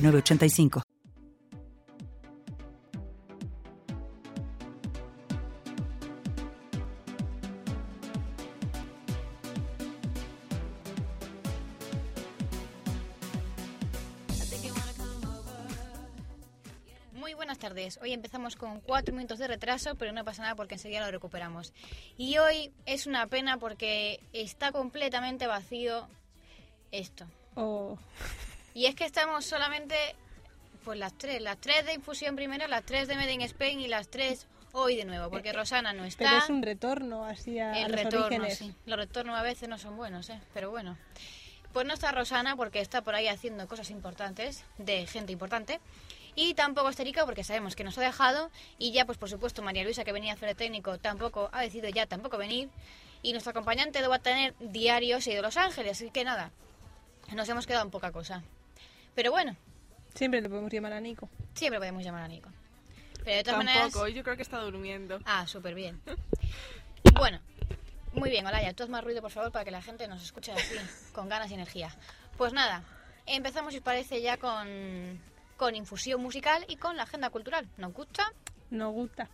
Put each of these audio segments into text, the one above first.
985. Muy buenas tardes. Hoy empezamos con cuatro minutos de retraso, pero no pasa nada porque enseguida lo recuperamos. Y hoy es una pena porque está completamente vacío esto. Oh. Y es que estamos solamente, pues las tres, las tres de infusión primero, las tres de Made in Spain y las tres hoy de nuevo, porque Rosana no está. Pero es un retorno así a, el los retorno, orígenes. sí. Los retornos a veces no son buenos, ¿eh? Pero bueno. Pues no está Rosana porque está por ahí haciendo cosas importantes, de gente importante. Y tampoco está Erika porque sabemos que nos ha dejado. Y ya, pues por supuesto, María Luisa, que venía a hacer el técnico, tampoco ha decidido ya tampoco venir. Y nuestro acompañante lo va a tener diarios y de Los Ángeles. Así que nada, nos hemos quedado en poca cosa. Pero bueno, Siempre le podemos llamar a Nico. siempre podemos llamar a Nico. Pero de todas Tampoco, maneras... yo creo que está durmiendo. Ah, súper bien. Bueno, muy bien, Olaya, tú haz más ruido, por favor, para que la gente nos escuche así, con ganas y energía. Pues nada, empezamos, si os parece, ya con, con infusión musical y con la agenda cultural. ¿Nos gusta? Nos gusta.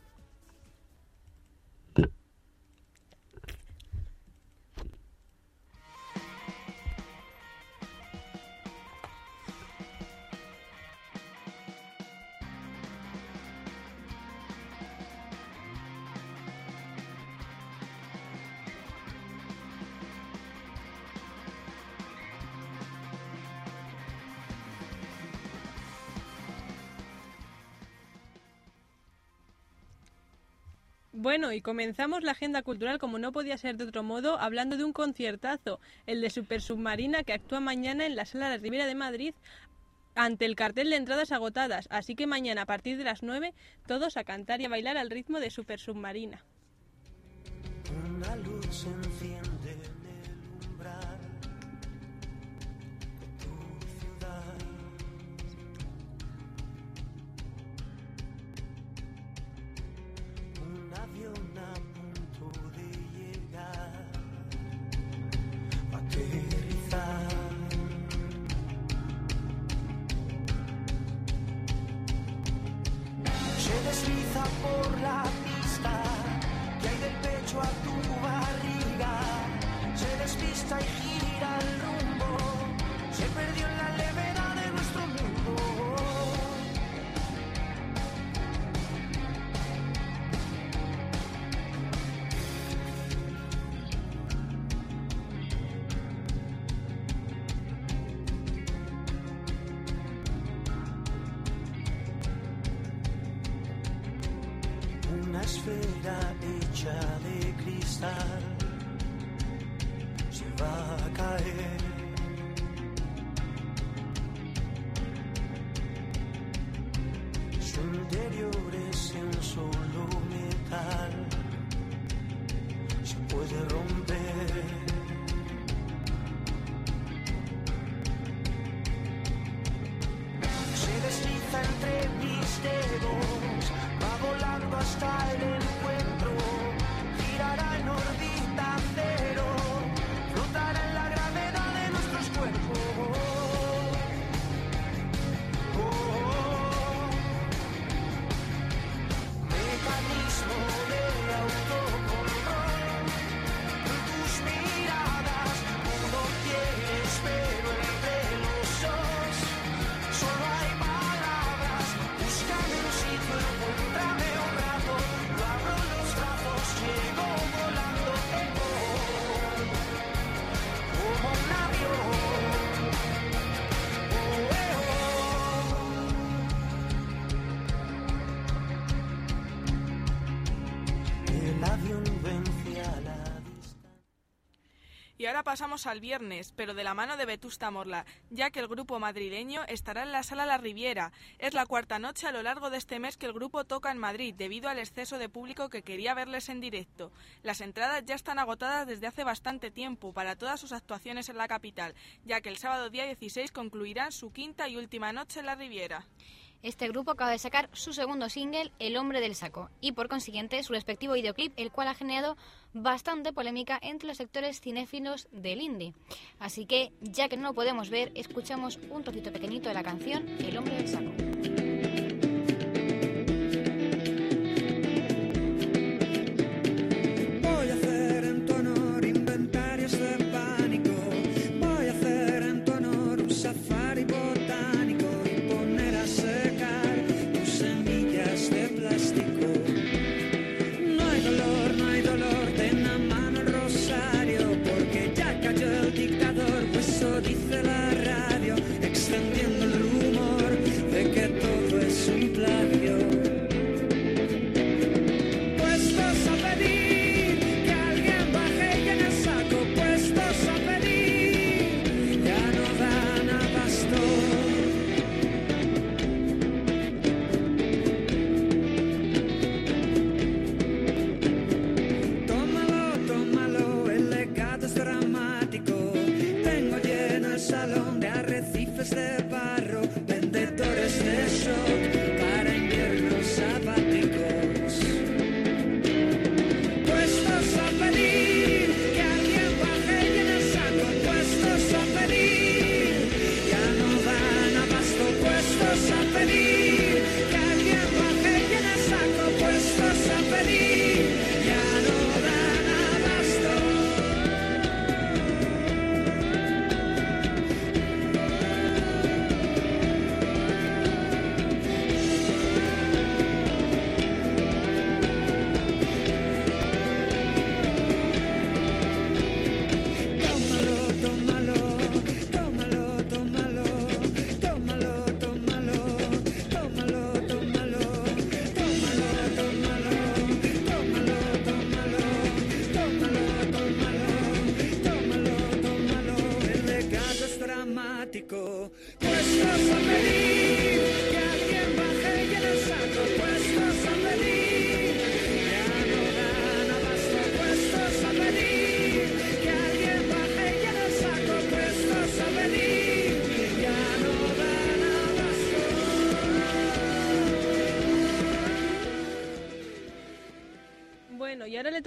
Bueno, y comenzamos la agenda cultural como no podía ser de otro modo, hablando de un conciertazo, el de Super Submarina, que actúa mañana en la Sala de Ribera de Madrid ante el cartel de entradas agotadas. Así que mañana a partir de las 9, todos a cantar y a bailar al ritmo de Super Submarina. Luz puede romper. Pasamos al viernes, pero de la mano de Vetusta Morla, ya que el grupo madrileño estará en la sala La Riviera. Es la cuarta noche a lo largo de este mes que el grupo toca en Madrid, debido al exceso de público que quería verles en directo. Las entradas ya están agotadas desde hace bastante tiempo para todas sus actuaciones en la capital, ya que el sábado día 16 concluirán su quinta y última noche en La Riviera. Este grupo acaba de sacar su segundo single, El hombre del saco, y por consiguiente su respectivo videoclip, el cual ha generado bastante polémica entre los sectores cinéfilos del indie. Así que, ya que no lo podemos ver, escuchamos un trocito pequeñito de la canción El hombre del saco. Nuestra familia.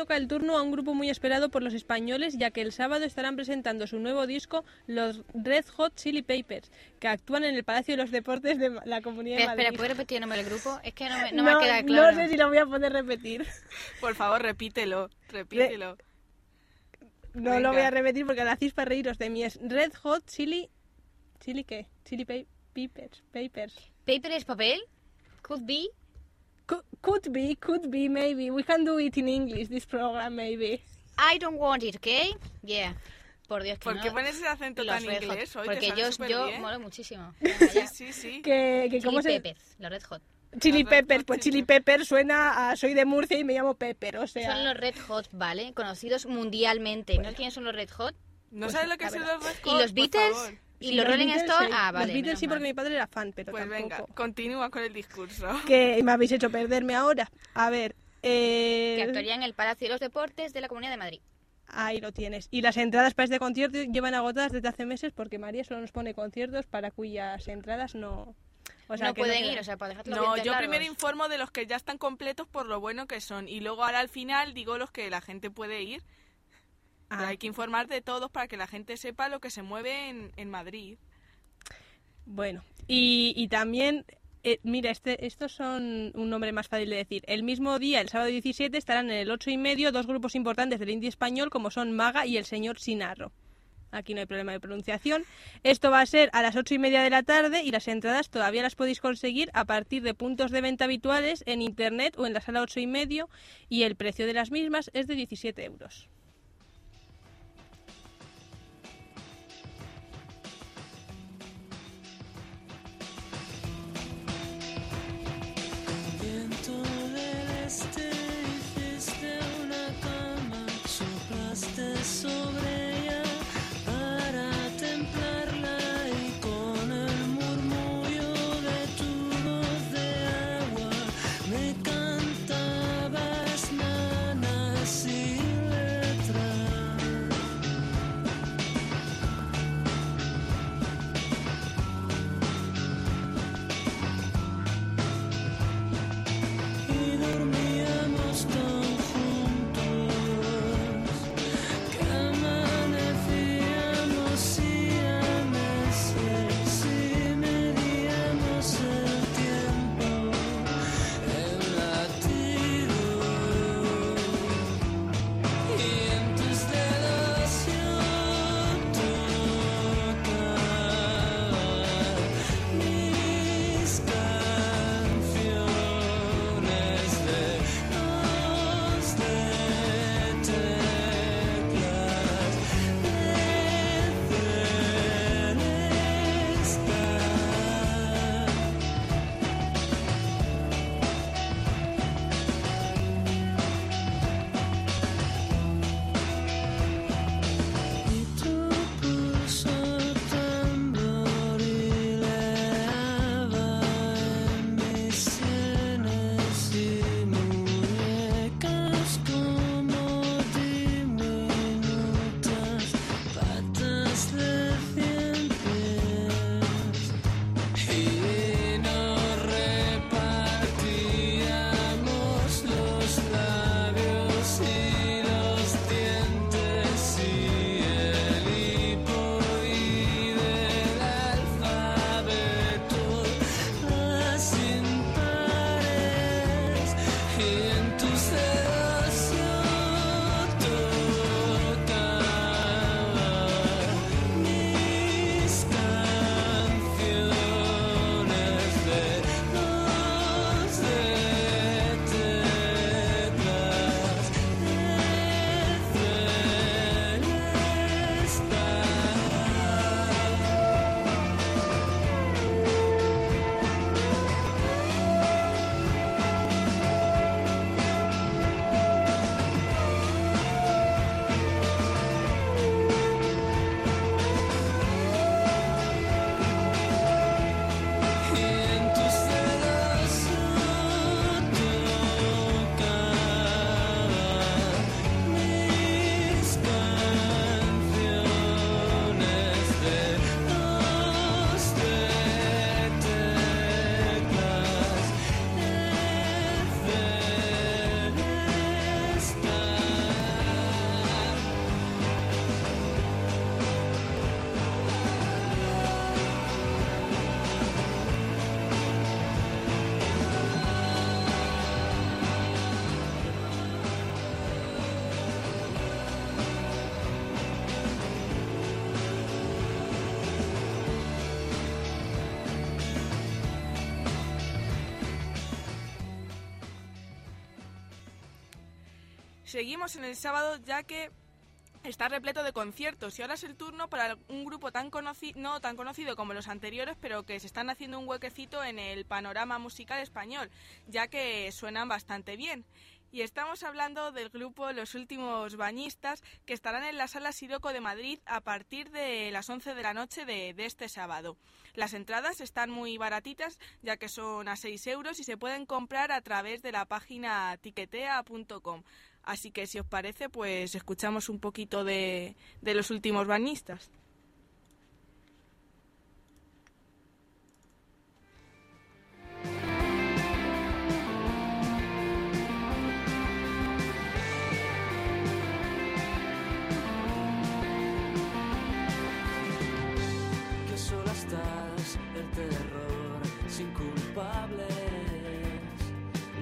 Toca el turno a un grupo muy esperado por los españoles, ya que el sábado estarán presentando su nuevo disco, los Red Hot Chili Papers, que actúan en el Palacio de los Deportes de la Comunidad Espera, de espera, Madrid. ¿puedes repetir el nombre del grupo? Es que no me, no me queda no claro. sé si lo voy a poder repetir. Por favor, repítelo, repítelo. No Venga. lo voy a repetir porque lo hacéis para reíros de mí. Es Red Hot Chili... ¿Chili qué? Chili pa- Papers. Papers. ¿Paper es papel? Could be. Could, could be, could be, maybe. We can do it in English, this program, maybe. I don't want it, ¿ok? Yeah. Por Dios, que ¿Por no. qué pones ese acento Los tan Red Hot, inglés hoy? Porque yo, yo bien. molo muchísimo. Sí, sí, sí. Que, que Chili ¿cómo se...? Peppers, los Red Hot. Chili Los Pepper, Hot pues Chili Chili Pepper suena a soy de Murcia y me llamo Pepper, o sea... Son los Red Hot, ¿vale? Conocidos mundialmente. ¿No sabes quiénes son los Red Hot? ¿No sabes lo que son los Red ¿Y Hot? los Por Beatles? favor. ¿Y Sí, los Rolling Stones? sí. Ah, vale. Los Beatles sí, porque mal. mi padre era fan, pero Pues tampoco... venga, continúa con el discurso. Que me habéis hecho perderme ahora. A ver, Que eh... actuaría en el Palacio de los Deportes de la Comunidad de Madrid. Ahí lo tienes. Y las entradas para este concierto llevan agotadas desde hace meses porque María solo nos pone conciertos para cuyas entradas no... O sea, no que pueden quedan. ir, o sea, para dejar los No, yo largos. primero informo de los que ya están completos por lo bueno que son. Y luego ahora al final digo los que la gente puede ir. Pero Ah, hay que informar de todos para que la gente sepa lo que se mueve en, en Madrid. Bueno, y, y también, eh, mira, este, estos son un nombre más fácil de decir. El mismo día, el sábado 17, estarán en el 8 y medio dos grupos importantes del indie español como son Maga y el señor Sinarro. Aquí no hay problema de pronunciación. Esto va a ser a las ocho y media de la tarde y las entradas todavía las podéis conseguir a partir de puntos de venta habituales en internet o en la sala ocho y medio y el precio de las mismas es de 17 euros. Seguimos en el sábado ya que está repleto de conciertos y ahora es el turno para un grupo tan conocido, no tan conocido como los anteriores, pero que se están haciendo un huequecito en el panorama musical español, ya que suenan bastante bien. Y estamos hablando del grupo Los Últimos Bañistas, que estarán en la Sala Siroco de Madrid a partir de las 11 de la noche de, de este sábado. Las entradas están muy baratitas, ya que son a 6 euros y se pueden comprar a través de la página tiquetea.com. Así que si os parece, pues escuchamos un poquito de, de Los Últimos Bañistas. que sola estás, el terror sin culpables.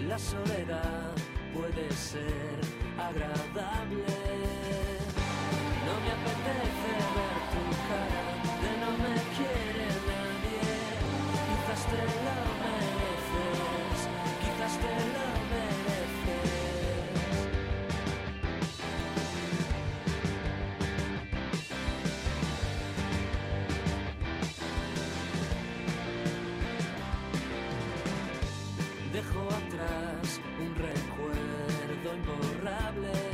La soledad puede ser agradable. No me apetece ver tu cara, de no me quiere nadie. Quizás te lo mereces, quizás te problem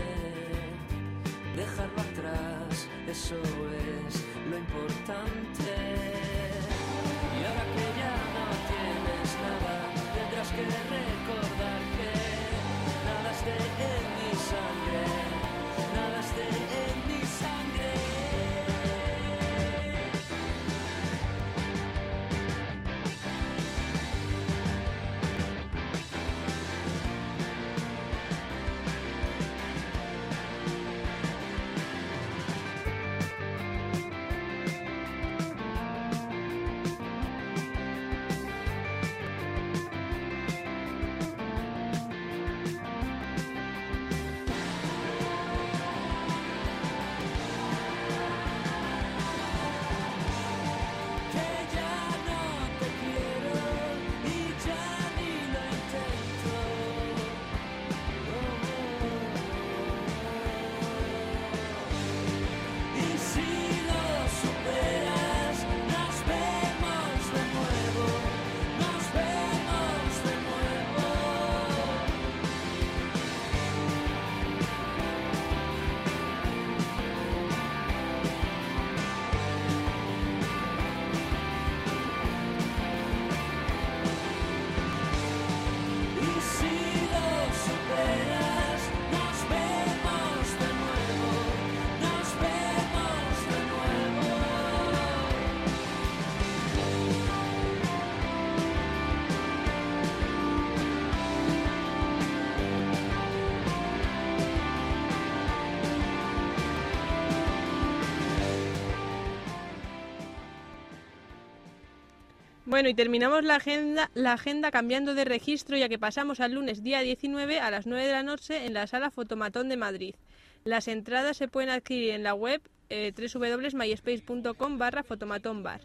Bueno, y terminamos la agenda, la agenda cambiando de registro ya que pasamos al lunes día 19 a las 9 de la noche en la sala Fotomatón de Madrid. Las entradas se pueden adquirir en la web eh, www.myspace.com barra fotomatonbar.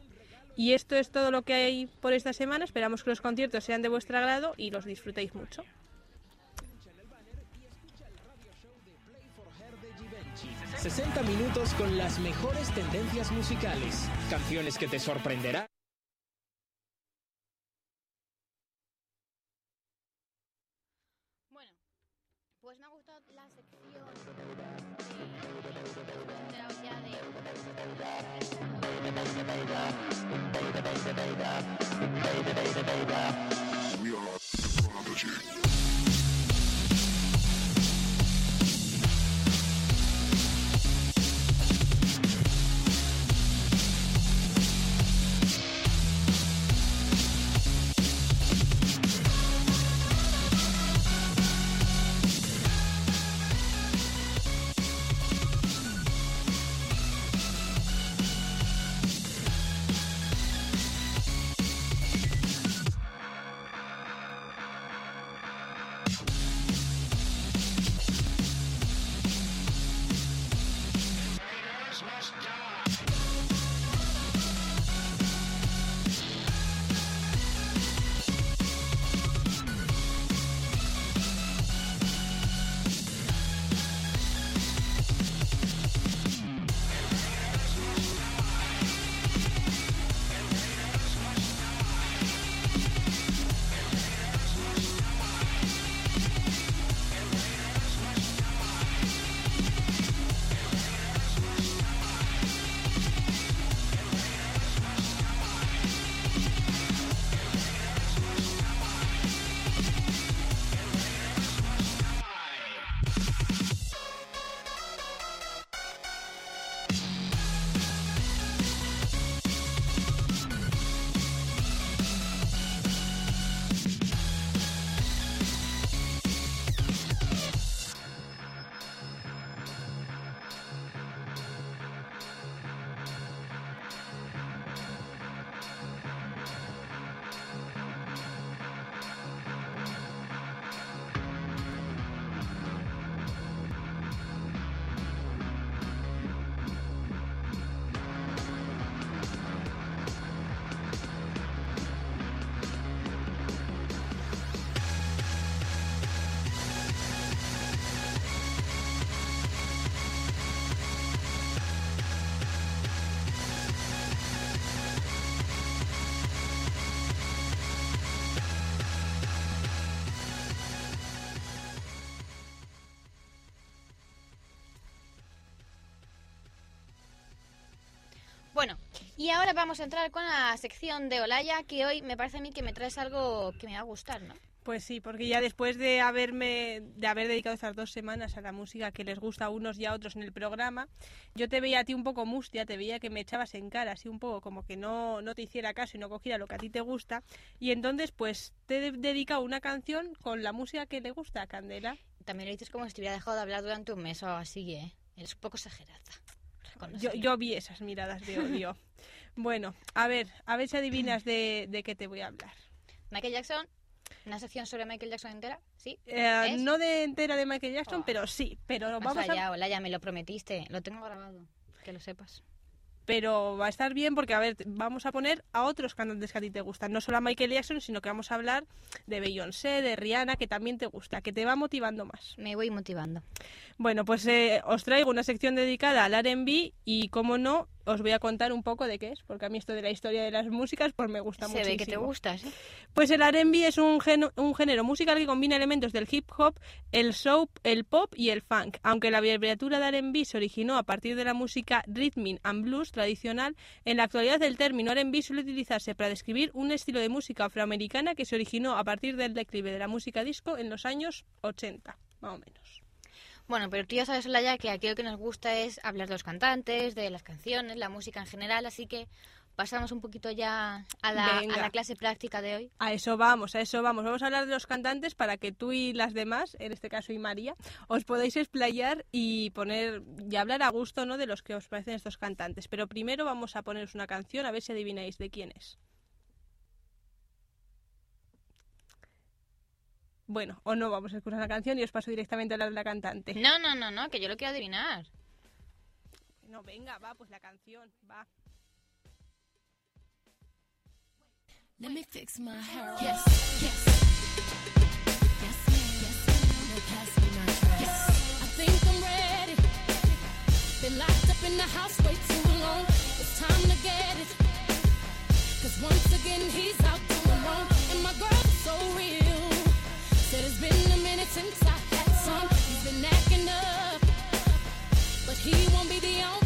Y esto es todo lo que hay por esta semana. Esperamos que los conciertos sean de vuestro agrado y los disfrutéis mucho. 60 minutos con las mejores tendencias musicales, canciones que te sorprenderán. future. Y ahora vamos a entrar con la sección de Olaya, que hoy me parece a mí que me traes algo que me va a gustar, ¿no? Pues sí, porque ya después de haberme de haber dedicado estas dos semanas a la música que les gusta a unos y a otros en el programa, yo te veía a ti un poco mustia, te veía que me echabas en cara, así un poco como que no, no te hiciera caso y no cogiera lo que a ti te gusta. Y entonces, pues te he dedicado una canción con la música que le gusta a Candela. También lo dices como si te hubiera dejado de hablar durante un mes o algo así, ¿eh? Eres un poco exagerada. Yo, vi esas miradas de odio. bueno, a ver, a ver si adivinas de, de qué te voy a hablar. Michael Jackson, una sección sobre Michael Jackson entera, ¿sí? Eh, no de entera de Michael Jackson, Oh. pero sí, pero vamos a allá, Olaya, me lo prometiste. Lo tengo grabado, que lo sepas. Pero va a estar bien porque, a ver, vamos a poner a otros cantantes que a ti te gustan, no solo a Michael Jackson, sino que vamos a hablar de Beyoncé, de Rihanna, que también te gusta, que te va motivando más. Me voy motivando. Bueno, pues eh, os traigo una sección dedicada al R&B y, como no, os voy a contar un poco de qué es, porque a mí esto de la historia de las músicas pues me gusta Se mucho. ve que te gusta, ¿sí? Pues el R&B es un, un género musical que combina elementos del hip hop, el soul, el pop y el funk. Aunque la abreviatura de R&B se originó a partir de la música rhythm and blues tradicional, en la actualidad el término R&B suele utilizarse para describir un estilo de música afroamericana que se originó a partir del declive de la música disco en los años 80, más o menos. Bueno, pero tú ya sabes, Olaya, que aquí lo que nos gusta es hablar de los cantantes, de las canciones, la música en general, así que pasamos un poquito ya a la, a la clase práctica de hoy. A eso vamos, a eso vamos. Vamos a hablar de los cantantes para que tú y las demás, en este caso y María, os podáis explayar y poner y hablar a gusto, ¿no? De los que os parecen estos cantantes. Pero primero vamos a poneros una canción a ver si adivináis de quién es. Bueno, o no, vamos a escuchar la canción y os paso directamente a hablar de la cantante. No, no, no, no, que yo lo quiero adivinar. No, venga, va, pues la canción, va. Let me fix my hair. Yes, yes. Yes, ma'am. Yes, ma'am. Now pass me my dress. Yes. I think I'm ready. Been locked up in the house way too long. It's time to get it. Cause once again he's out doing wrong. And my girl's he won't be the only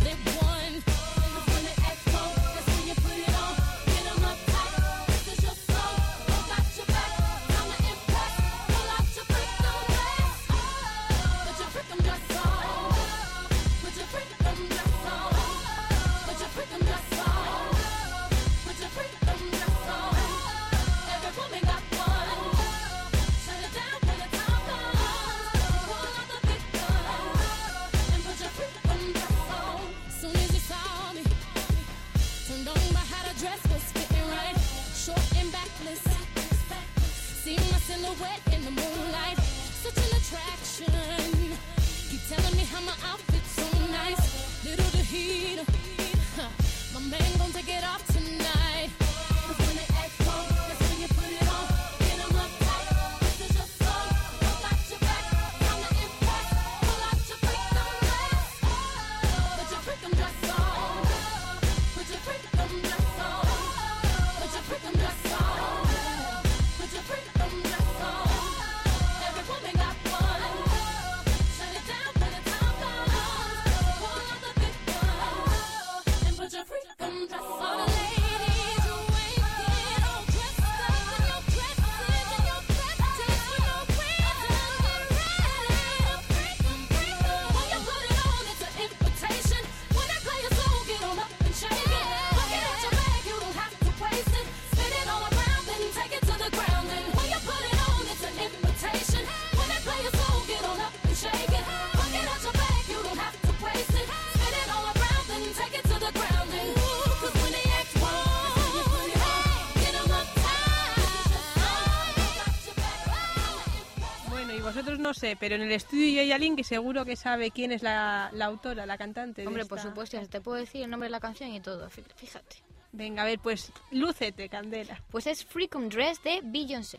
no sé, pero en el estudio hay alguien que seguro que sabe quién es la, la autora, la cantante. de Hombre, por esta- supuesto, ya te puedo decir el nombre de la canción y todo, fí- fíjate. Venga, a ver, pues lúcete, Candela. Pues es Freakum Dress de Beyoncé.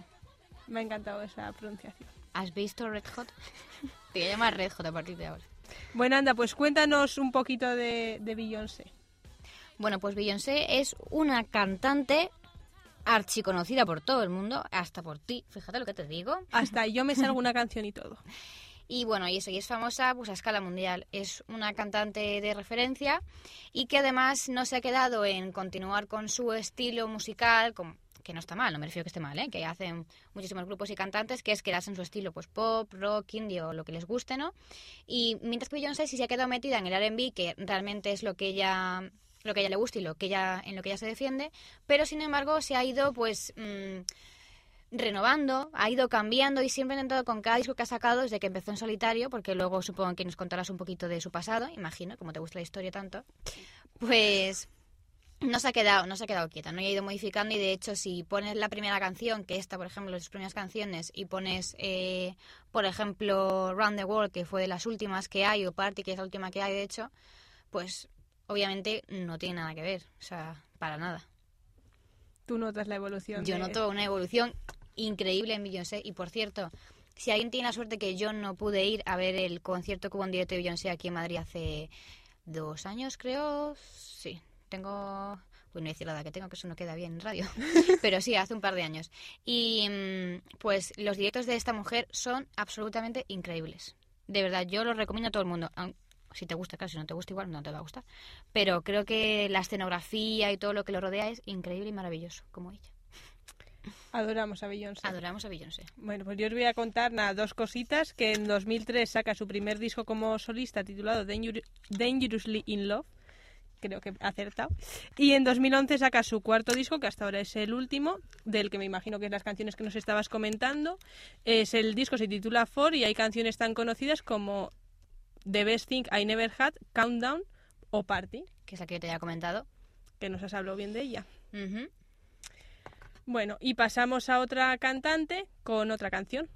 Me ha encantado esa pronunciación. ¿Has visto Red Hot? Te voy a llamar Red Hot a partir de ahora. Bueno, anda, pues cuéntanos un poquito de, de Beyoncé. Bueno, pues Beyoncé es una cantante archiconocida por todo el mundo, hasta por ti, fíjate lo que te digo. Hasta yo me salgo una canción y todo. Y bueno, y eso, y es famosa pues a escala mundial. Es una cantante de referencia y que además no se ha quedado en continuar con su estilo musical, que no está mal, no me refiero que esté mal, ¿eh? que hacen muchísimos grupos y cantantes, que es quedarse en su estilo pues pop, rock, indie o lo que les guste, ¿no? Y mientras que Beyoncé sí se ha quedado metida en el R&B, que realmente es lo que ella lo que ella le gusta y lo que ella en lo que ella se defiende, pero sin embargo se ha ido pues mm, renovando, ha ido cambiando y siempre ha intentado con cada disco que ha sacado desde que empezó en solitario, porque luego supongo que nos contarás un poquito de su pasado, imagino, como te gusta la historia tanto, pues no se ha quedado, no se ha quedado quieta, no ha ido modificando y de hecho si pones la primera canción, que esta por ejemplo, las primeras canciones, y pones eh, por ejemplo Round the World, que fue de las últimas que hay, o Party, que es la última que hay de hecho, pues obviamente no tiene nada que ver, o sea, para nada. Tú notas la evolución. Yo de- noto una evolución increíble en Beyoncé. Y por cierto, si alguien tiene la suerte que yo no pude ir a ver el concierto que hubo en directo de Beyoncé aquí en Madrid hace dos años, creo. Sí, tengo. Bueno, decir la edad que tengo, que eso no queda bien en radio. Pero sí, hace un par de años. Y mm, pues los directos de esta mujer son absolutamente increíbles. De verdad, yo los recomiendo a todo el mundo. Si te gusta, claro, si no te gusta igual, no te va a gustar. Pero creo que la escenografía y todo lo que lo rodea es increíble y maravilloso, como ella. Adoramos a Beyoncé. Adoramos a Beyoncé. Bueno, pues yo os voy a contar nada, dos cositas. Que en 2003 saca su primer disco como solista titulado Dangerou- Dangerously in Love. Creo que ha acertado. Y en 2011 saca su cuarto disco, que hasta ahora es el último, del que me imagino que es las canciones que nos estabas comentando. Es el disco se titula For y hay canciones tan conocidas como The Best Thing I Never Had, Countdown o Party, que es la que yo te había comentado. que nos has hablado bien de ella. Bueno, y pasamos a otra cantante con otra canción.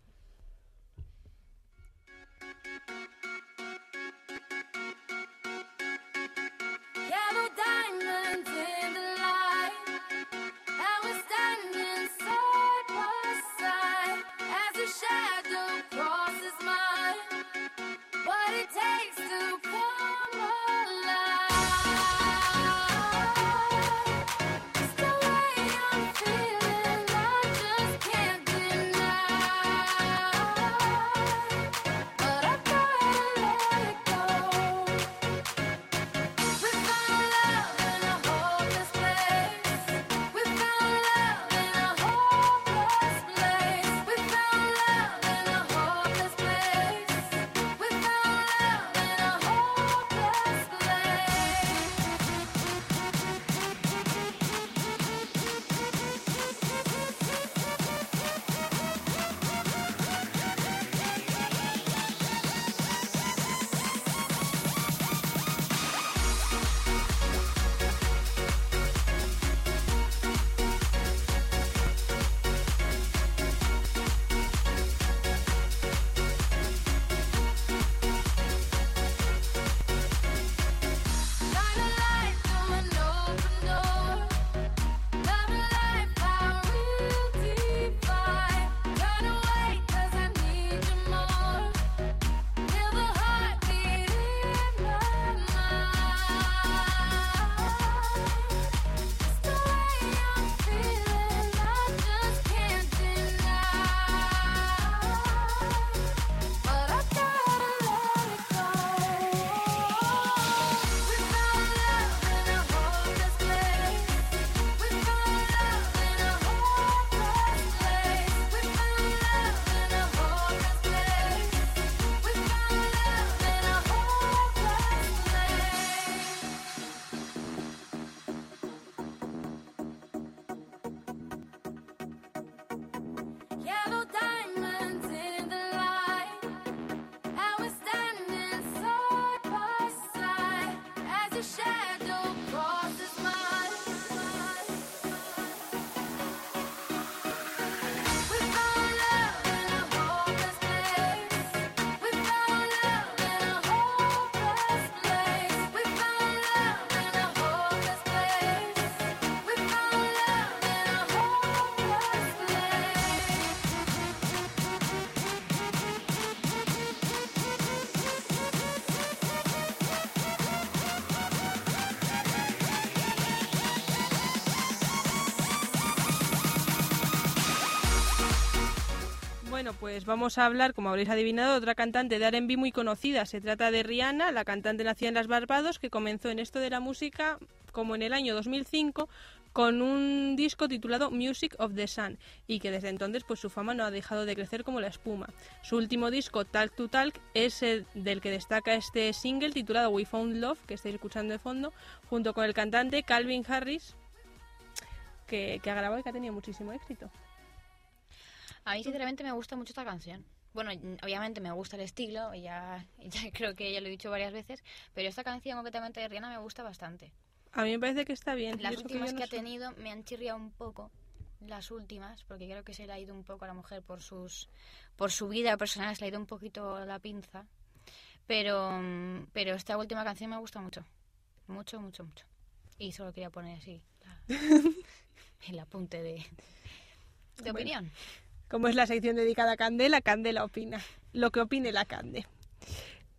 Bueno, pues vamos a hablar, como habréis adivinado, de otra cantante de R&B muy conocida. Se trata de Rihanna, la cantante nacida en las Barbados, que comenzó en esto de la música como en el año 2005 con un disco titulado Music of the Sun y que desde entonces pues su fama no ha dejado de crecer como la espuma. Su último disco Talk to Talk es el del que destaca este single titulado We Found Love que estáis escuchando de fondo junto con el cantante Calvin Harris que, que ha grabado y que ha tenido muchísimo éxito. A mí, sinceramente, me gusta mucho esta canción. Bueno, obviamente me gusta el estilo, y ya, ya creo que ya lo he dicho varias veces, pero esta canción concretamente de Rihanna me gusta bastante. A mí me parece que está bien. Las que últimas que, ha tenido me han chirriado un poco, las últimas, porque creo que se le ha ido un poco a la mujer por sus por su vida personal, se le ha ido un poquito la pinza. Pero, pero esta última canción me gusta mucho. Mucho, mucho, mucho. Y solo quería poner así la- el apunte de, de Bueno. opinión. Como es la sección dedicada a Candela, Candela opina. Lo que opine la Cande.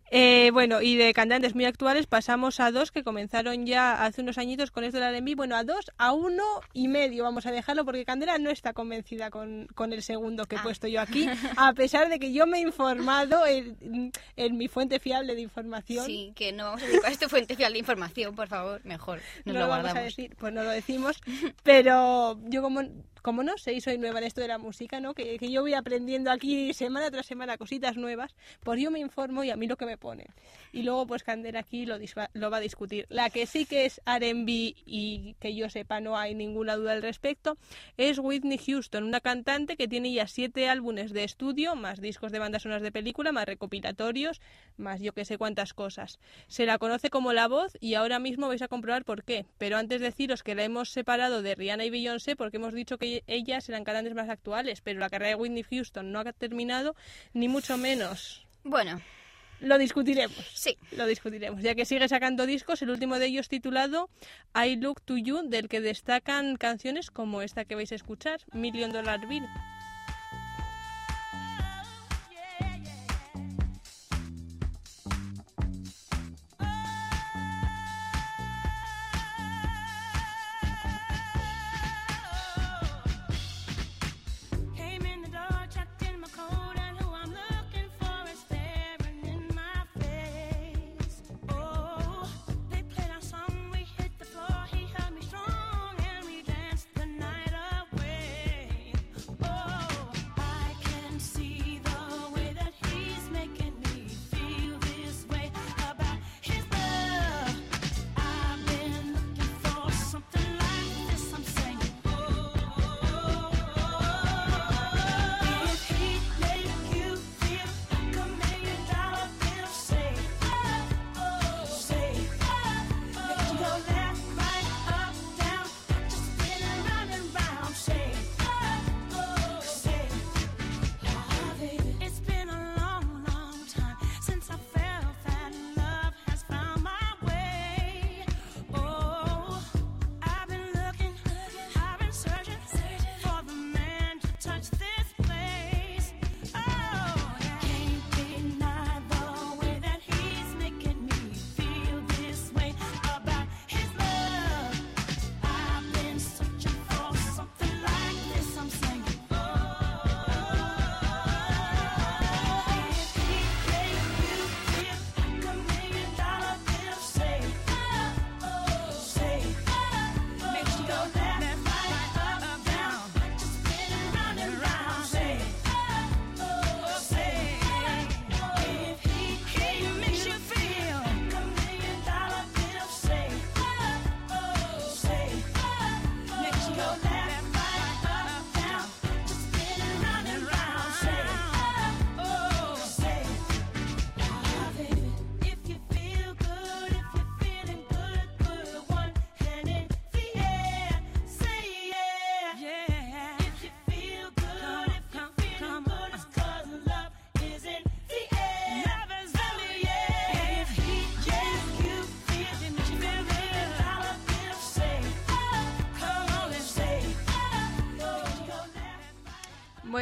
Eh, bueno, y de cantantes muy actuales pasamos a dos que comenzaron ya hace unos añitos con esto del R&B. Bueno, a dos, a uno y medio vamos a dejarlo porque Candela no está convencida con, con el segundo que he Ah. puesto yo aquí, a pesar de que yo me he informado en, en mi fuente fiable de información. Sí, que no vamos a decir cuál es tu fuente fiel de información, por favor, mejor. Nos no lo lo vamos guardamos. a decir, pues no lo decimos, pero yo como, como no sé y soy nueva en esto de la música, ¿no? Que, yo voy aprendiendo aquí semana tras semana cositas nuevas, pues yo me informo y a mí lo que me ponen. Y luego pues Candela aquí lo, lo va a discutir. La que sí que es R&B y que yo sepa no hay ninguna duda al respecto, es Whitney Houston, una cantante que tiene ya siete álbumes de estudio, más discos de bandas sonoras de película, más recopilatorios, más yo que sé cuántas cosas. Se la conoce como la voz y ahora mismo vais a comprobar por qué. Pero antes deciros que la hemos separado de Rihanna y Beyoncé porque hemos dicho que ellas eran cantantes más actuales, pero la carrera de Whitney Houston no ha terminado, ni mucho menos. Bueno, Lo discutiremos. sí. Lo discutiremos, ya que sigue sacando discos, el último de ellos titulado I Look to You, del que destacan canciones como esta que vais a escuchar, Million Dollar Bill.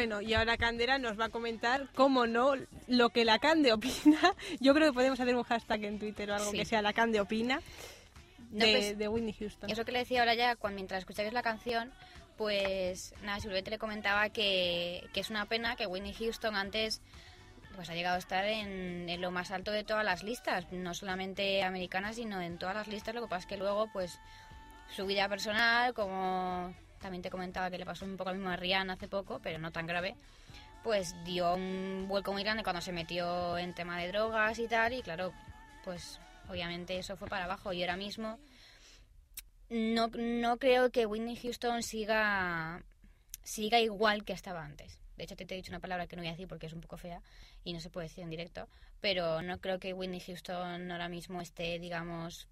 Bueno, y ahora Candela nos va a comentar, cómo no, lo que la Cande opina. Yo creo que podemos hacer un hashtag en Twitter o algo Sí. que sea la Cande opina No, de, pues, de Whitney Houston. Eso que le decía ahora ya, cuando, mientras escucháis la canción, Pues nada, simplemente le comentaba que, que es una pena que Whitney Houston antes pues ha llegado a estar en, en lo más alto de todas las listas, no solamente americanas, sino en todas las listas. Lo que pasa es que luego, pues, su vida personal, como también te comentaba que le pasó un poco lo mismo a Rihanna hace poco, pero no tan grave, pues dio un vuelco muy grande cuando se metió en tema de drogas y tal, y claro, pues obviamente eso fue para abajo. Y ahora mismo no, no creo que Whitney Houston siga, siga igual que estaba antes. De hecho, te, te he dicho una palabra que no voy a decir porque es un poco fea y no se puede decir en directo, pero no creo que Whitney Houston ahora mismo esté, digamos,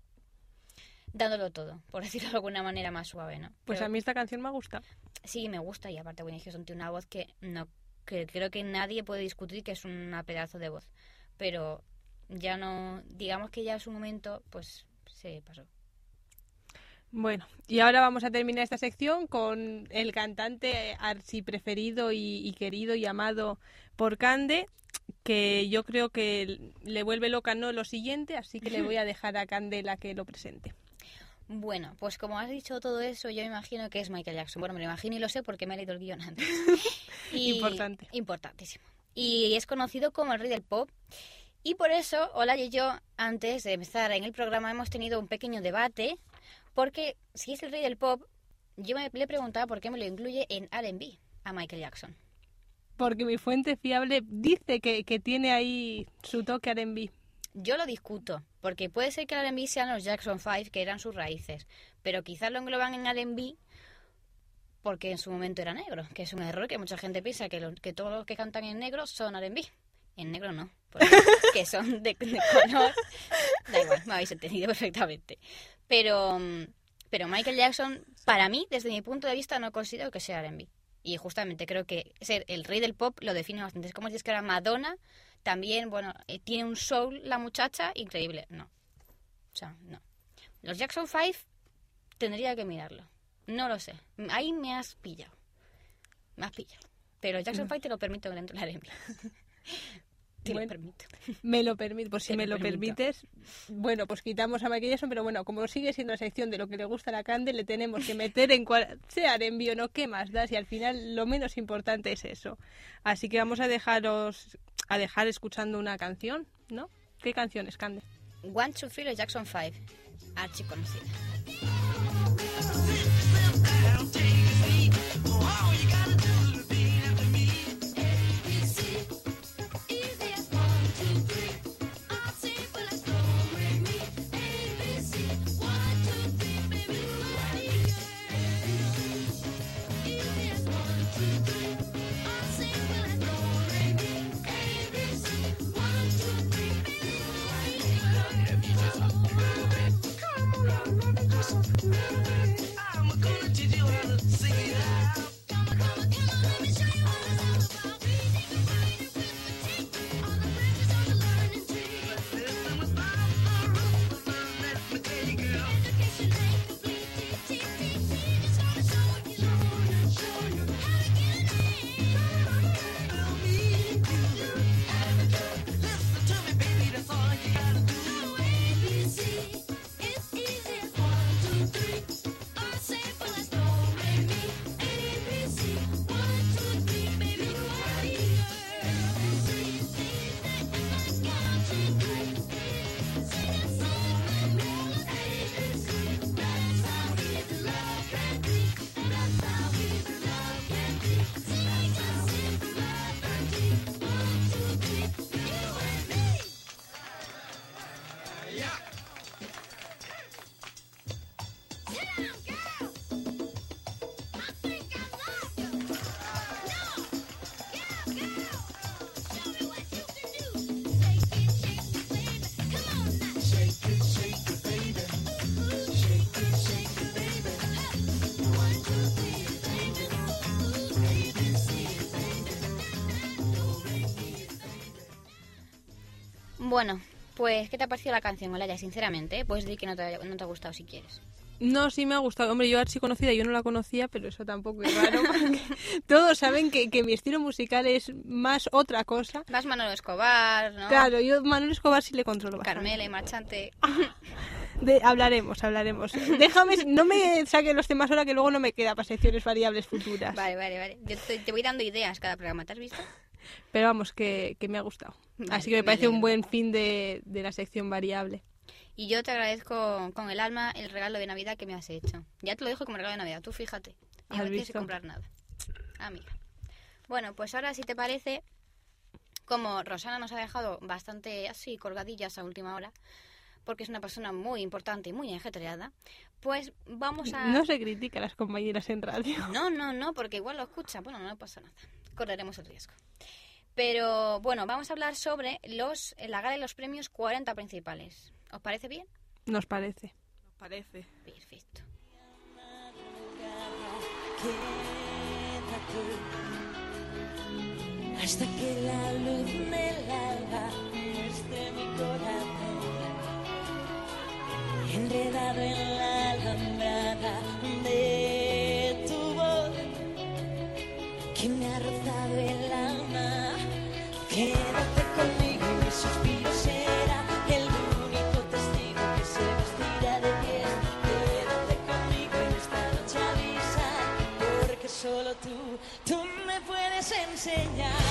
dándolo todo, por decirlo de alguna manera más suave, ¿no? Pues Pero- a mí esta canción me gusta. Sí, me gusta y aparte Whitney Houston tiene una voz que no que creo que nadie puede discutir que es una pedazo de voz, pero ya no, digamos que ya es un momento, pues se pasó. Bueno, y ahora vamos a terminar esta sección con el cantante archi preferido y, y querido y amado por Cande, que yo creo que le vuelve loca no lo siguiente, así que le voy a dejar a Candela que lo presente. Bueno, pues como has dicho todo eso, yo me imagino que es Michael Jackson. Bueno, me lo imagino y lo sé porque me he leído el guion antes. Y- Importante. Importantísimo. Y es conocido como el rey del pop. Y por eso, Hola y yo, antes de empezar en el programa, hemos tenido un pequeño debate. Porque si es el rey del pop, yo me le preguntaba por qué me lo incluye en R&B a Michael Jackson. Porque mi fuente fiable dice que, que tiene ahí su toque R&B. Yo lo discuto, porque puede ser que el R&B sean los Jackson 5, que eran sus raíces, pero quizás lo engloban en R&B porque en su momento era negro, que es un error que mucha gente piensa que, lo- que todos los que cantan en negro son R&B. En negro no, porque que son de, de color. Da igual, me habéis entendido perfectamente. Pero, mm, pero Michael Jackson, para mí, desde mi punto de vista, no considero que sea R&B. Y justamente creo que ser el rey del pop lo define bastante. Es como si es que era Madonna, también, bueno, eh, tiene un soul la muchacha increíble. No. O sea, no. Los Jackson 5 tendría que mirarlo. No lo sé. Ahí me has pillado. Me has pillado. Pero Jackson 5 te lo permito que dentro de la. Te lo permito. Me lo permite, por si me lo lo permito. permites. Bueno, pues quitamos a Jackson, pero bueno, como sigue siendo la sección de lo que le gusta a la Cande, le tenemos que meter en cual sea envío o no, ¿qué más das? Y al final lo menos importante es eso. Así que vamos a dejaros, a dejar escuchando una canción, ¿no? ¿Qué canción es, Cande? One, Two, Three, Jackson 5. Archi Bueno, pues, ¿qué te ha parecido la canción, Olaya? Sinceramente, puedes decir que no te, haya- no te ha gustado si quieres. No, sí me ha gustado. Hombre, yo Archie conocida, yo no la conocía, pero eso tampoco es raro. porque todos saben que, que mi estilo musical es más otra cosa. Vas Manolo Escobar, ¿no? Claro, yo Manuel Escobar sí le controlo bastante. Carmela y Marchante. De, hablaremos, hablaremos. Déjame, no me saques los temas ahora que luego no me queda para secciones variables futuras. Vale, vale, vale. Yo te, te voy dando ideas cada programa, ¿te has visto? Pero vamos, que, que me ha gustado. Así que me parece un buen fin de, de la sección variable. Y yo te agradezco con el alma el regalo de Navidad que me has hecho. Ya te lo dejo como regalo de Navidad, tú fíjate. Y ¿Has no tienes que comprar nada. Amiga. Bueno, pues ahora si te parece, como Rosana nos ha dejado bastante así colgadillas a última hora, porque es una persona muy importante y muy ajetreada, pues vamos a... No se critica a las compañeras en radio. No, no, no, porque igual lo escucha. Bueno, no pasa nada. Correremos el riesgo. Pero bueno, vamos a hablar sobre los la gala y los premios 40 principales. ¿Os parece bien? Nos parece. Nos parece. Perfecto. hasta que la luz del alba muestre mi corazón enredado en la alambrada de tu voz que me ha rozado el alma enseñar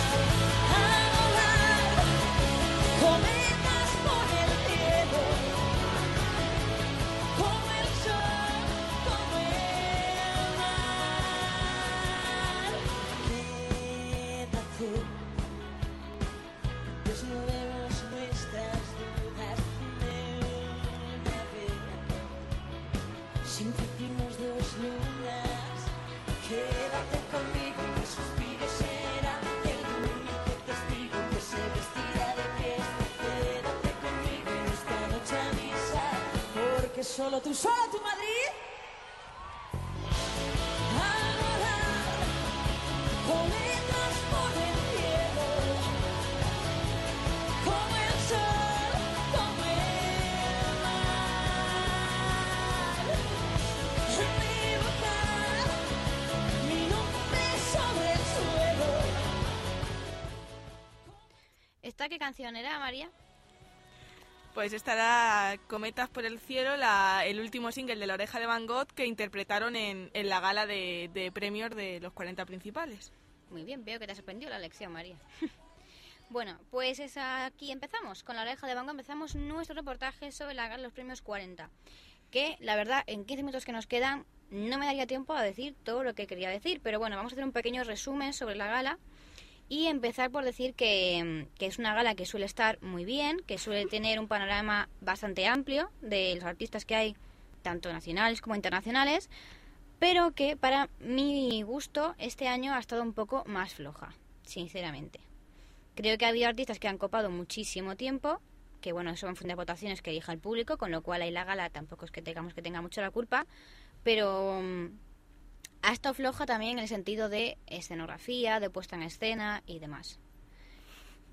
tú solo tú Madrid el cielo el sol, el mar. Mi nombre sobre el suelo. ¿Esta qué canción era? Pues estará Cometas por el cielo, la- el último single de La oreja de Van Gogh que interpretaron en, la gala de, de premios de los 40 principales. Muy bien, veo que te ha sorprendido la lección, María. bueno, pues es aquí empezamos. Con la oreja de banco empezamos nuestro reportaje sobre la gala de los premios 40. Que, la verdad, en 15 minutos que nos quedan, no me daría tiempo a decir todo lo que quería decir. Pero bueno, vamos a hacer un pequeño resumen sobre la gala. Y empezar por decir que, que es una gala que suele estar muy bien, que suele tener un panorama bastante amplio de los artistas que hay, tanto nacionales como internacionales, pero que para mi gusto este año ha estado un poco más floja, sinceramente. Creo que ha habido artistas que han copado muchísimo tiempo, que bueno, eso en función de votaciones que elija el público, con lo cual ahí la gala tampoco es que tengamos que tenga mucho la culpa, pero mm, ha estado floja también en el sentido de escenografía, de puesta en escena y demás.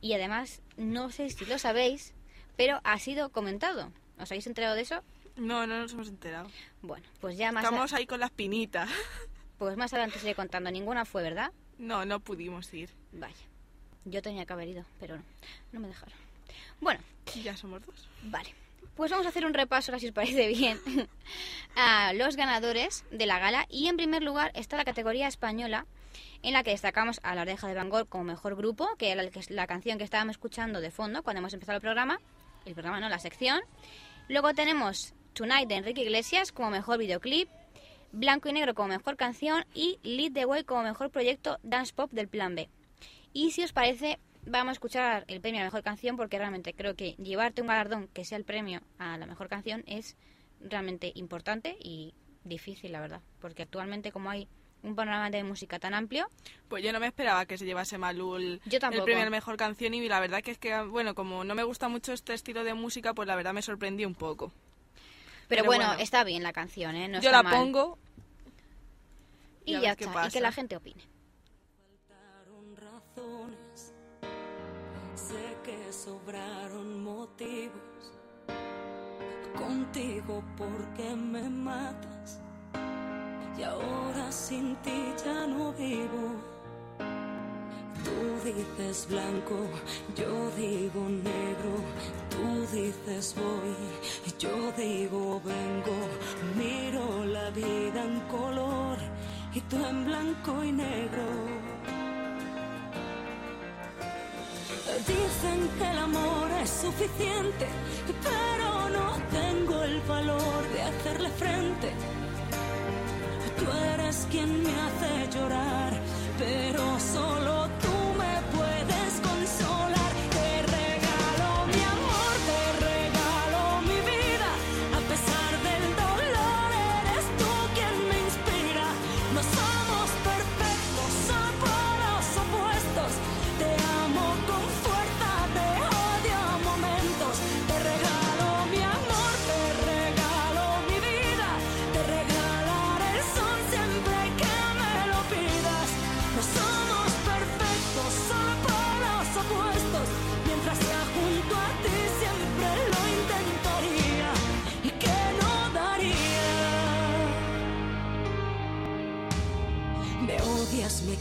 Y además, no sé si lo sabéis, pero ha sido comentado. ¿Os habéis enterado de eso? No, no nos hemos enterado. Bueno, pues ya más, a- Estamos ahí con las pinitas. pues más adelante os iré contando. Ninguna fue, ¿verdad? No, no pudimos ir. Vaya. Yo tenía que haber ido, pero no. No me dejaron. Bueno, Ya somos dos. vale. Pues vamos a hacer un repaso, si os parece bien, a los ganadores de la gala. Y en primer lugar está la categoría española, en la que destacamos a La Oreja de Van Gogh como mejor grupo, que era la canción que estábamos escuchando de fondo cuando hemos empezado el programa. El programa no, la sección. Luego tenemos Tonight de Enrique Iglesias como mejor videoclip. Blanco y Negro como mejor canción y Lead the Way como mejor proyecto Dance Pop del Plan B. Y si os parece, vamos a escuchar el premio a la mejor canción porque realmente creo que llevarte un galardón que sea el premio a la mejor canción es realmente importante y difícil, la verdad. Porque actualmente como hay un panorama de música tan amplio, Pues yo no me esperaba que se llevase Malul Yo el premio a la mejor canción y la verdad que es que, bueno, como no me gusta mucho este estilo de música, pues la verdad me sorprendí un poco. pero, Pero bueno, bueno. está bien la canción, ¿eh? No yo está la mal. pongo y y ya está, y que la gente opine. Sé que sobraron motivos. Contigo porque me matas y ahora sin ti ya no vivo. Tú dices blanco, yo digo negro, tú dices voy, yo digo vengo, miro la vida en color y tú en blanco y negro. Dicen que el amor es suficiente, pero no tengo el valor de hacerle frente. Tú eres quien me hace llorar, pero solo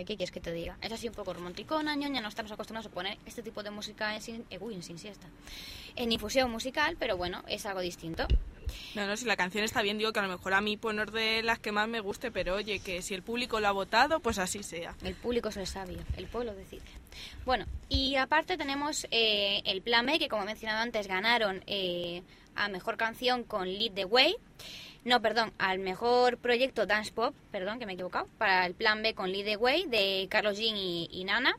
María. ¿Qué quieres que te diga? Es así un poco romanticona, ñoña. No estamos acostumbrados a poner este tipo de música en sin, eh, uy, en sin siesta. En infusión musical, pero bueno, es algo distinto. No, no, si la canción está bien, digo que a lo mejor a mí pues no es de las que más me guste, pero oye, que si el público lo ha votado, pues así sea. El público es el sabio, el pueblo decide. Bueno, y aparte tenemos eh, el Plan B, que como he mencionado antes, ganaron eh, a Mejor Canción con Lead the Way. No, perdón, al Mejor Proyecto Dance Pop, perdón, que me he equivocado, para el Plan B con Lead the Way de Carlos Jean y, y Nana.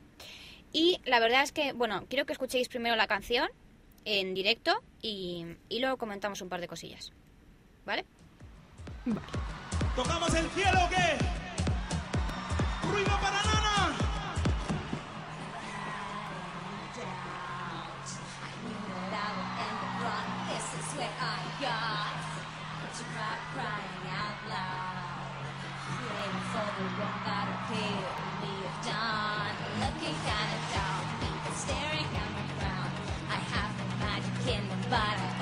Y la verdad es que, bueno, quiero que escuchéis primero la canción en directo y, y luego comentamos un par de cosillas. ¿Vale? ¿Tocamos el cielo o qué? ¡Ruido para Nana! To cry, crying out loud. Waiting for the wrong that appear we have done. Looking kind of even staring at my crown. I have the magic in the I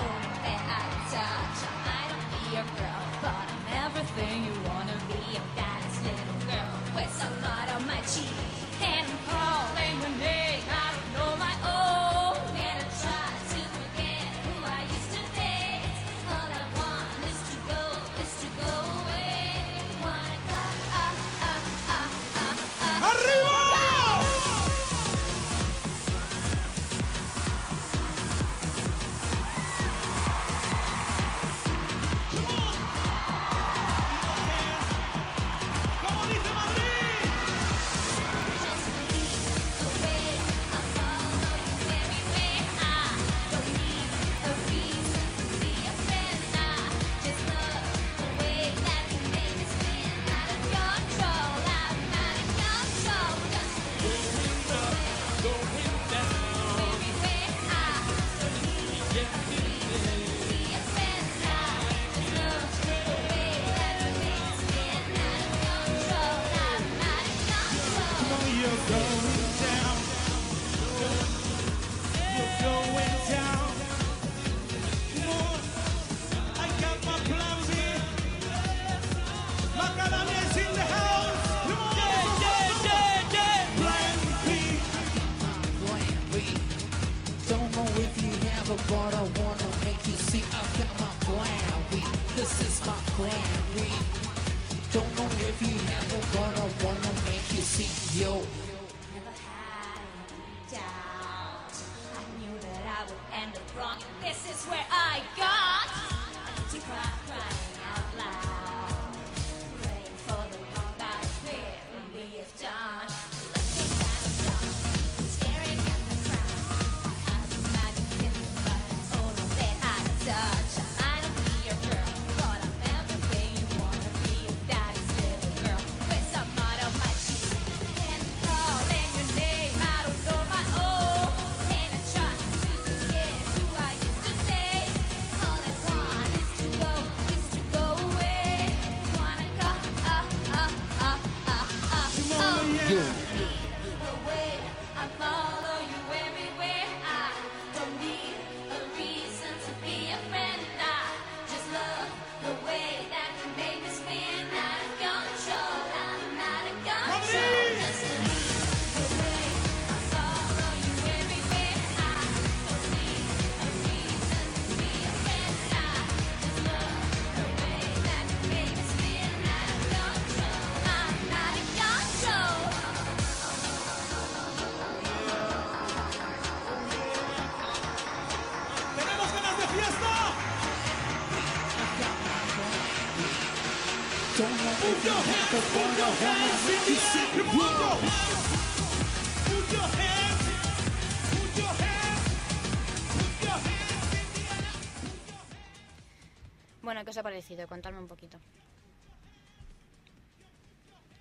Bueno, ¿qué os ha parecido? Contadme un poquito.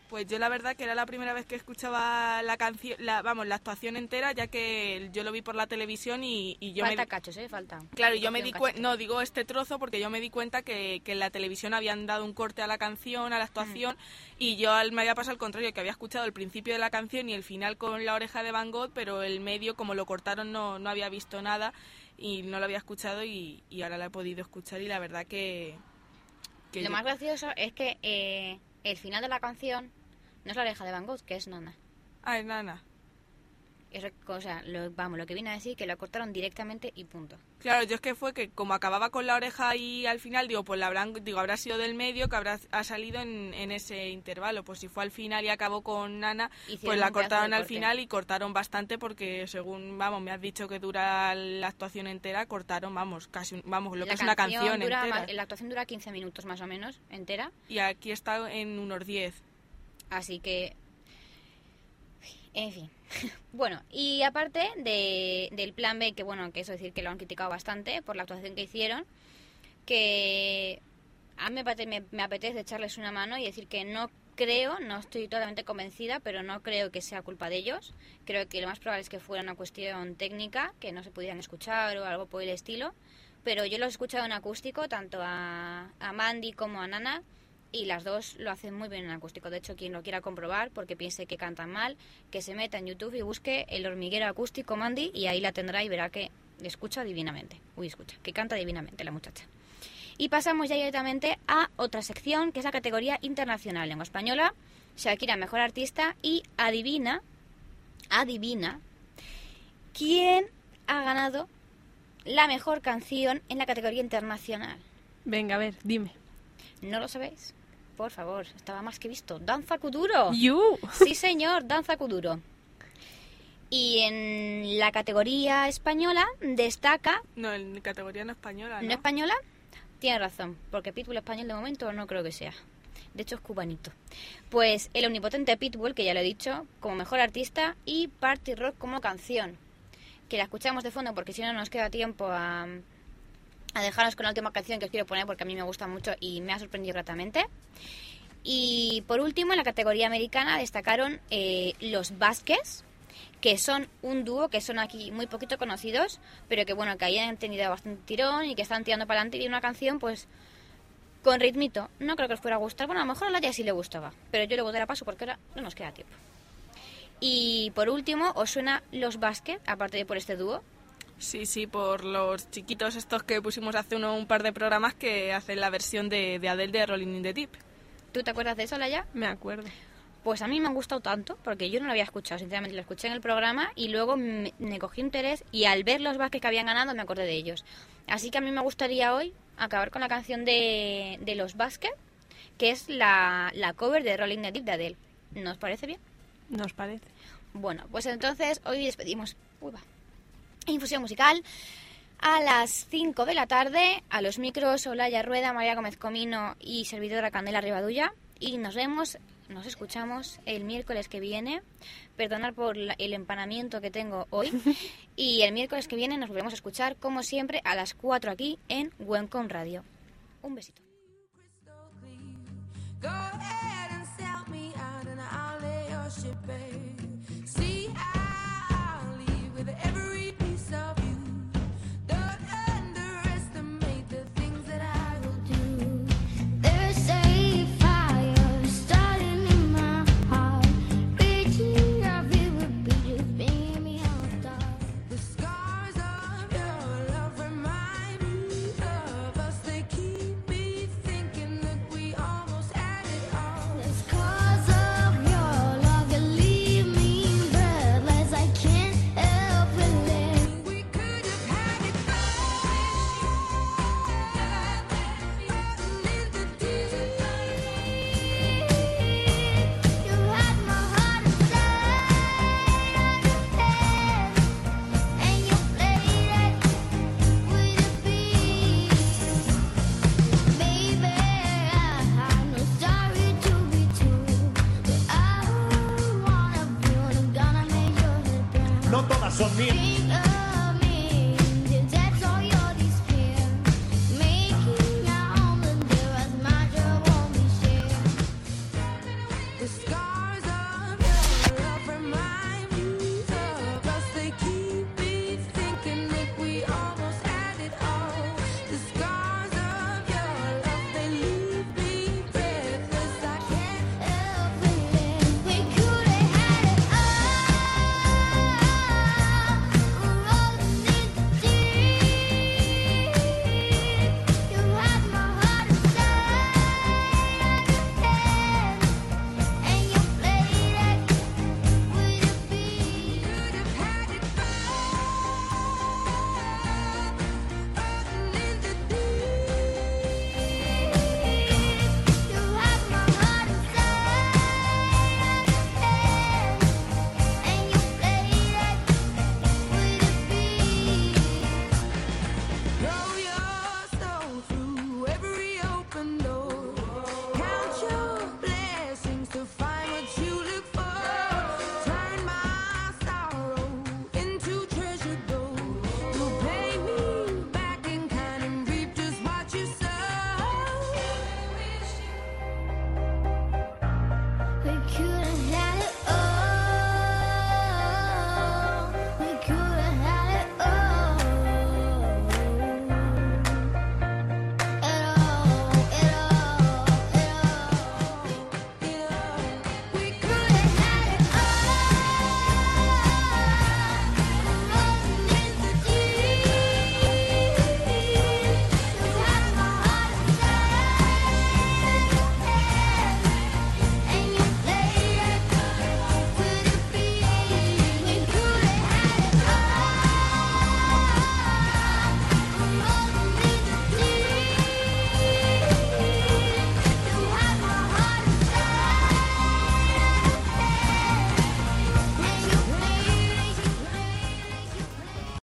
Pues yo la verdad que era la primera vez que escuchaba la canción, la, vamos, la actuación entera, ya que yo lo vi por la televisión y, y yo Falta me... cachos, ¿eh? Falta. Claro, yo me di cuenta, no digo este trozo porque yo me di cuenta que, que en la televisión habían dado un corte a la canción, a la actuación, y yo al- me había pasado al contrario, que había escuchado el principio de la canción y el final con la oreja de Van Gogh, pero el medio, como lo cortaron, no, no había visto nada y no lo había escuchado y, y ahora la he podido escuchar y la verdad que... que Lo yo- más gracioso es que eh, el final de la canción no es la oreja de Van Gogh, que es Nana. Ah, es Nana. Eso, o sea, lo, vamos, lo que viene a decir que lo cortaron directamente y punto. Claro, yo es que fue que como acababa con la oreja ahí al final, digo, pues la habrán, digo, habrá sido del medio que habrá ha salido en, en ese intervalo. Pues si fue al final y acabó con Nana, Hicieron pues la cortaron al final y cortaron bastante porque según, vamos, me has dicho que dura la actuación entera, cortaron, vamos, casi, un- vamos, lo que la es una canción dura entera. más- la actuación dura 15 minutos más o menos, entera. Y aquí está en unos 10. Así que. En fin. bueno, y aparte de, del plan B, que bueno, que eso decir que lo han criticado bastante por la actuación que hicieron, que a mí me, me, apetece echarles una mano y decir que no creo, no estoy totalmente convencida, pero no creo que sea culpa de ellos. Creo que lo más probable es que fuera una cuestión técnica, que no se pudieran escuchar o algo por el estilo. Pero yo lo he escuchado en acústico, tanto a Mandy como a Nana, y las dos lo hacen muy bien en acústico. De hecho, quien lo quiera comprobar, porque piense que cantan mal, que se meta en YouTube y busque el hormiguero acústico Mandy y ahí la tendrá y verá que escucha divinamente. Uy, escucha, que canta divinamente la muchacha. Y pasamos ya directamente a otra sección, que es la categoría internacional, lengua española, Shakira, mejor artista, y adivina, adivina, quién ha ganado la mejor canción en la categoría internacional. Venga, a ver, dime. ¿No lo sabéis? Por favor, estaba más que visto. Danza Kuduro. You. Sí, señor, Danza Kuduro. Y en la categoría española destaca... No, en categoría no española, ¿no? ¿No española? Tiene razón, porque Pitbull español de momento no creo que sea. De hecho es cubanito. Pues el omnipotente Pitbull, que ya lo he dicho, como mejor artista, y Party Rock como canción. Que la escuchamos de fondo porque si no nos queda tiempo a, a dejarnos con la última canción que os quiero poner porque a mí me gusta mucho y me ha sorprendido gratamente. Y por último, en la categoría americana destacaron eh, los Vázquez, que son un dúo que son aquí muy poquito conocidos, pero que bueno, que ahí han tenido bastante tirón y que están tirando para adelante y una canción pues con ritmito. No creo que os fuera a gustar, bueno, a lo mejor a la ya sí le gustaba, pero yo luego de la paso porque ahora no nos queda tiempo. Y por último, ¿os suena Los Vázquez, aparte de por este dúo? Sí, sí, por los chiquitos estos que pusimos hace uno, un par de programas que hacen la versión de, de Adele de Rolling in the Deep. ¿Tú te acuerdas de eso, Laia? Me acuerdo. Pues a mí me ha gustado tanto, porque yo no lo había escuchado, sinceramente, lo escuché en el programa y luego me, me cogí interés y al ver los Vázquez que habían ganado me acordé de ellos. Así que a mí me gustaría hoy acabar con la canción de, de los Vázquez, que es la, la cover de Rolling the Deep de Adele. ¿Nos parece bien? Nos parece. Bueno, pues entonces hoy despedimos uy, va. Infusión musical a las 5 de la tarde. A los micros Olaya Rueda, María Gómez Comino y servidora Candela Rivadulla. Y nos vemos, nos escuchamos el miércoles que viene. Perdonad por el empanamiento que tengo hoy. Y el miércoles que viene nos volvemos a escuchar, como siempre, a las 4 aquí en Wencom Radio. Un besito.